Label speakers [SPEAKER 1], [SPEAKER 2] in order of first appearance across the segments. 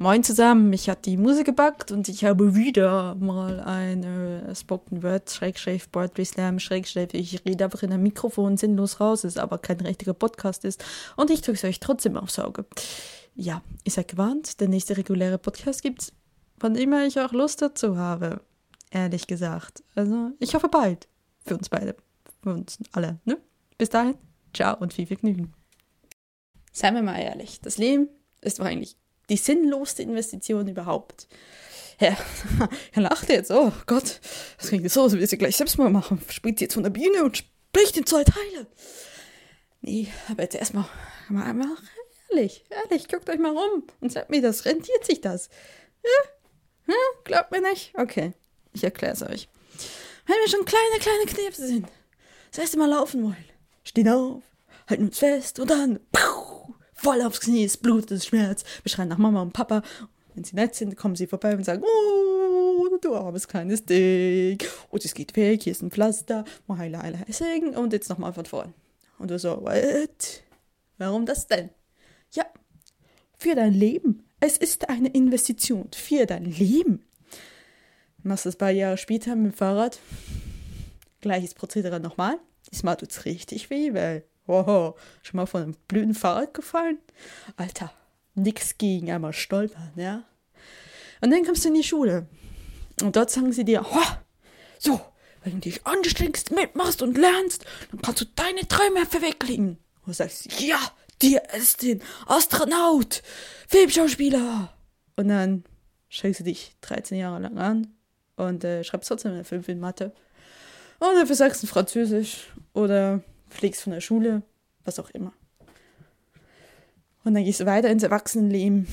[SPEAKER 1] Moin zusammen, mich hat die Musik gebackt und ich habe wieder mal ein äh, Spoken Word, Schrägschräg, Poetry Slam, Schrägschräg. Ich rede einfach in ein Mikrofon sinnlos raus, ist aber kein richtiger Podcast ist und ich drücke es euch trotzdem aufs Auge. Ja, ihr seid gewarnt, der nächste reguläre Podcast gibt's, wann immer ich auch Lust dazu habe. Ehrlich gesagt. Also, ich hoffe bald. Für uns beide. Für uns alle, ne? Bis dahin, ciao und viel Vergnügen. Seien wir mal ehrlich, das Leben ist wahrscheinlich die sinnlosste Investition überhaupt. Ja, er lachte jetzt. Oh Gott, das klingt so, als würde sie gleich selbst mal machen. Springt jetzt von der Bühne und spricht in zwei Teile. Nee, aber jetzt erstmal mal, mal ehrlich, ehrlich, guckt euch mal rum und sagt mir, das rentiert sich das. Ja? Ja? Glaubt mir nicht? Okay, ich erkläre es euch. Wenn wir schon kleine, kleine Knirpse sind, das erste Mal laufen wollen, stehen auf, halten uns fest und dann puh, voll aufs Knie, es blutet, Schmerz. Wir schreien nach Mama und Papa. Wenn sie nett sind, kommen sie vorbei und sagen, oh, du armes kleines Ding. Und es geht weg, hier ist ein Pflaster. Und jetzt nochmal von vorn. Und du so, what? Warum das denn? Ja, für dein Leben. Es ist eine Investition für dein Leben. Machst das ein paar Jahre später mit dem Fahrrad. Gleiches Prozedere nochmal. Diesmal tut es richtig weh, weil Wow, schon mal von einem blöden Fahrrad gefallen? Alter, nix gegen einmal stolpern, ja? Und dann kommst du in die Schule. Und dort sagen sie dir, oh, so, wenn du dich anstrengst, mitmachst und lernst, dann kannst du deine Träume verwirklichen. Und du sagst, ja, dir ist den Astronaut, Filmschauspieler. Und dann schreibst du dich 13 Jahre lang an und äh, schreibst trotzdem eine 5 in Mathe. Und dafür sagst du Französisch oder fliegst von der Schule, was auch immer. Und dann gehst du weiter ins Erwachsenenleben,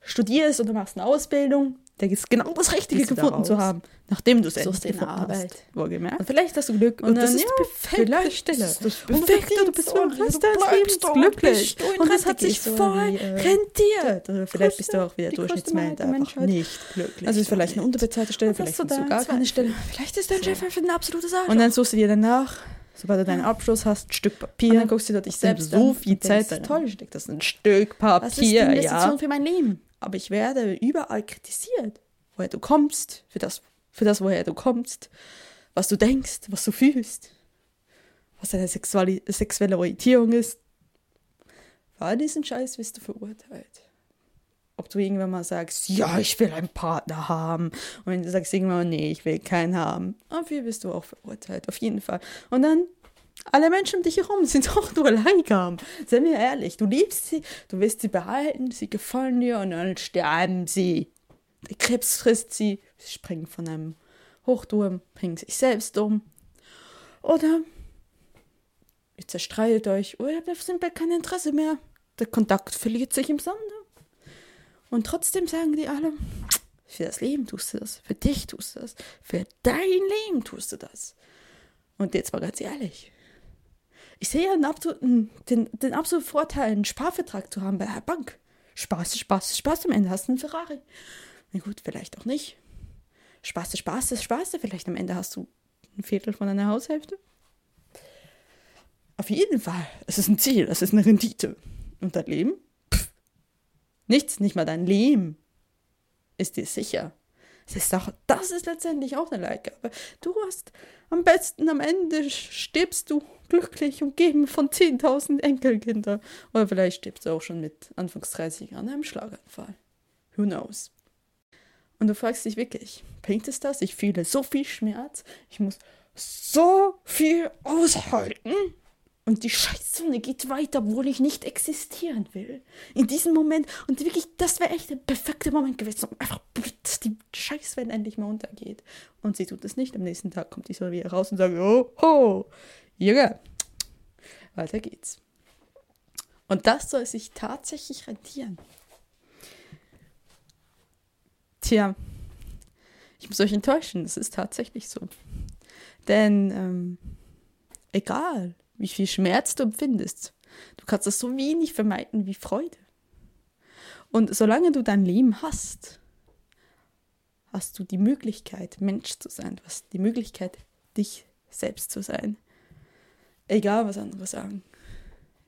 [SPEAKER 1] studierst oder machst eine Ausbildung, der ist genau das Richtige
[SPEAKER 2] du
[SPEAKER 1] gefunden zu haben, nachdem du es endlich
[SPEAKER 2] eine
[SPEAKER 1] gefunden
[SPEAKER 2] Arbeit.
[SPEAKER 1] hast. Wohlgemerkt.
[SPEAKER 2] Und vielleicht hast du Glück
[SPEAKER 1] Und, das ist
[SPEAKER 2] ja, vielleicht
[SPEAKER 1] Stelle.
[SPEAKER 2] ist das
[SPEAKER 1] Und
[SPEAKER 2] perfekt,
[SPEAKER 1] du bist
[SPEAKER 2] und
[SPEAKER 1] Rest
[SPEAKER 2] du bleibst dort,
[SPEAKER 1] glücklich.
[SPEAKER 2] in
[SPEAKER 1] Und das hat sich
[SPEAKER 2] so
[SPEAKER 1] voll
[SPEAKER 2] wie, äh,
[SPEAKER 1] rentiert. Oder vielleicht bist du auch wieder Durchschnittsmensch, einfach nicht glücklich.
[SPEAKER 2] Also ist vielleicht eine unterbezahlte Stelle,
[SPEAKER 1] Und
[SPEAKER 2] vielleicht
[SPEAKER 1] hast du
[SPEAKER 2] hast du
[SPEAKER 1] da
[SPEAKER 2] gar keine. Stelle. Vielleicht ist dein Chef einfach ein absolutes Arschloch.
[SPEAKER 1] Und dann suchst du dir danach, sobald du deinen Abschluss hast, ein Stück Papier.
[SPEAKER 2] Und dann guckst du dir dich selbst
[SPEAKER 1] so viel Zeit
[SPEAKER 2] denkst,
[SPEAKER 1] darin
[SPEAKER 2] toll.
[SPEAKER 1] steckt. Das ist ein Stück Papier,
[SPEAKER 2] was ist die Investition
[SPEAKER 1] ja.
[SPEAKER 2] für mein Leben?
[SPEAKER 1] Aber ich werde überall kritisiert, woher du kommst, für das, für das, woher du kommst, was du denkst, was du fühlst, was deine Sexuali sexuelle Orientierung ist. Für all diesen Scheiß wirst du verurteilt. Ob du irgendwann mal sagst, ja, ich will einen Partner haben. Und wenn du sagst irgendwann, nee, ich will keinen haben. Dafür wirst du auch verurteilt, auf jeden Fall. Und dann, alle Menschen um dich herum sind auch nur Leihgaben. Seien wir ehrlich, du liebst sie, du willst sie behalten, sie gefallen dir und dann sterben sie. Der Krebs frisst sie, sie springen von einem Hochturm, bringen sich selbst um. Oder ihr zerstreitet euch oder ihr habt kein Interesse mehr. Der Kontakt verliert sich im Sande. Und trotzdem sagen die alle, für das Leben tust du das, für dich tust du das, für dein Leben tust du das. Und jetzt mal ganz ehrlich, ich sehe einen absoluten, den, den absoluten Vorteil, einen Sparvertrag zu haben bei der Bank. Spaß, Spaß, Spaß, am Ende hast du einen Ferrari. Na gut, vielleicht auch nicht. Spaß, Spaß, Spaß, vielleicht am Ende hast du ein Viertel von deiner Haushälfte. Auf jeden Fall, es ist ein Ziel, es ist eine Rendite. Und dein Leben? Nichts, nicht mal dein Leben ist dir sicher. Es ist auch, das ist letztendlich auch eine Leihgabe. Du hast am besten am Ende stirbst du glücklich umgeben von 10.000 Enkelkindern. Oder vielleicht stirbst du auch schon mit Anfangs 30 an einem Schlaganfall. Who knows? Und du fragst dich wirklich, bringt es das? Ich fühle so viel Schmerz. Ich muss so viel aushalten. Und die Scheißzone geht weiter, obwohl ich nicht existieren will. In diesem Moment, und wirklich, das wäre echt der perfekte Moment gewesen, um einfach, dass die Scheißwelt endlich mal untergeht. Und sie tut es nicht. Am nächsten Tag kommt die Sonne wieder raus und sagt, oh, ho, Junge, weiter geht's. Und das soll sich tatsächlich rentieren. Tja, ich muss euch enttäuschen, es ist tatsächlich so. Denn ähm, egal, wie viel Schmerz du empfindest, du kannst es so wenig vermeiden wie Freude. Und solange du dein Leben hast, hast du die Möglichkeit, Mensch zu sein. Du hast die Möglichkeit, dich selbst zu sein. Egal, was andere sagen.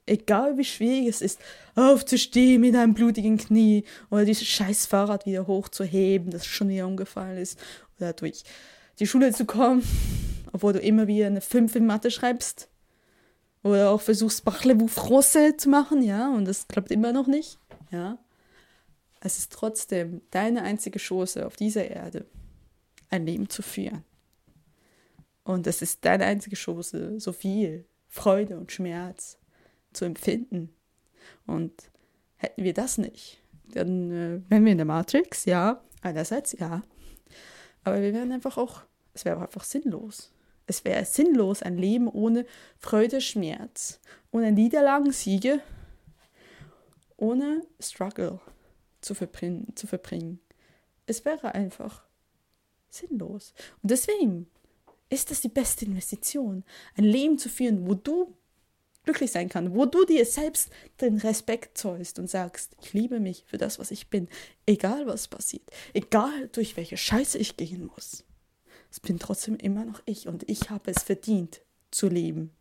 [SPEAKER 1] Egal wie schwierig es ist, aufzustehen mit einem blutigen Knie oder dieses scheiß Fahrrad wieder hochzuheben, das schon wieder umgefallen ist, oder durch die Schule zu kommen, obwohl du immer wieder eine 5 in Mathe schreibst. Oder auch versuchst, Parlez-vous français zu machen, ja, und das klappt immer noch nicht, ja. Es ist trotzdem deine einzige Chance auf dieser Erde, ein Leben zu führen. Und es ist deine einzige Chance, so viel Freude und Schmerz zu empfinden. Und hätten wir das nicht, dann äh, wären wir in der Matrix, ja, einerseits ja. Aber wir wären einfach auch, es wäre einfach sinnlos. Es wäre sinnlos, ein Leben ohne Freude, Schmerz, ohne Niederlagen, Siege, ohne Struggle zu verbringen. Zu verbringen. Es wäre einfach sinnlos. Und deswegen ist das die beste Investition, ein Leben zu führen, wo du glücklich sein kannst, wo du dir selbst den Respekt zollst und sagst, ich liebe mich für das, was ich bin, egal was passiert, egal durch welche Scheiße ich gehen muss. Es bin trotzdem immer noch ich und ich habe es verdient zu leben.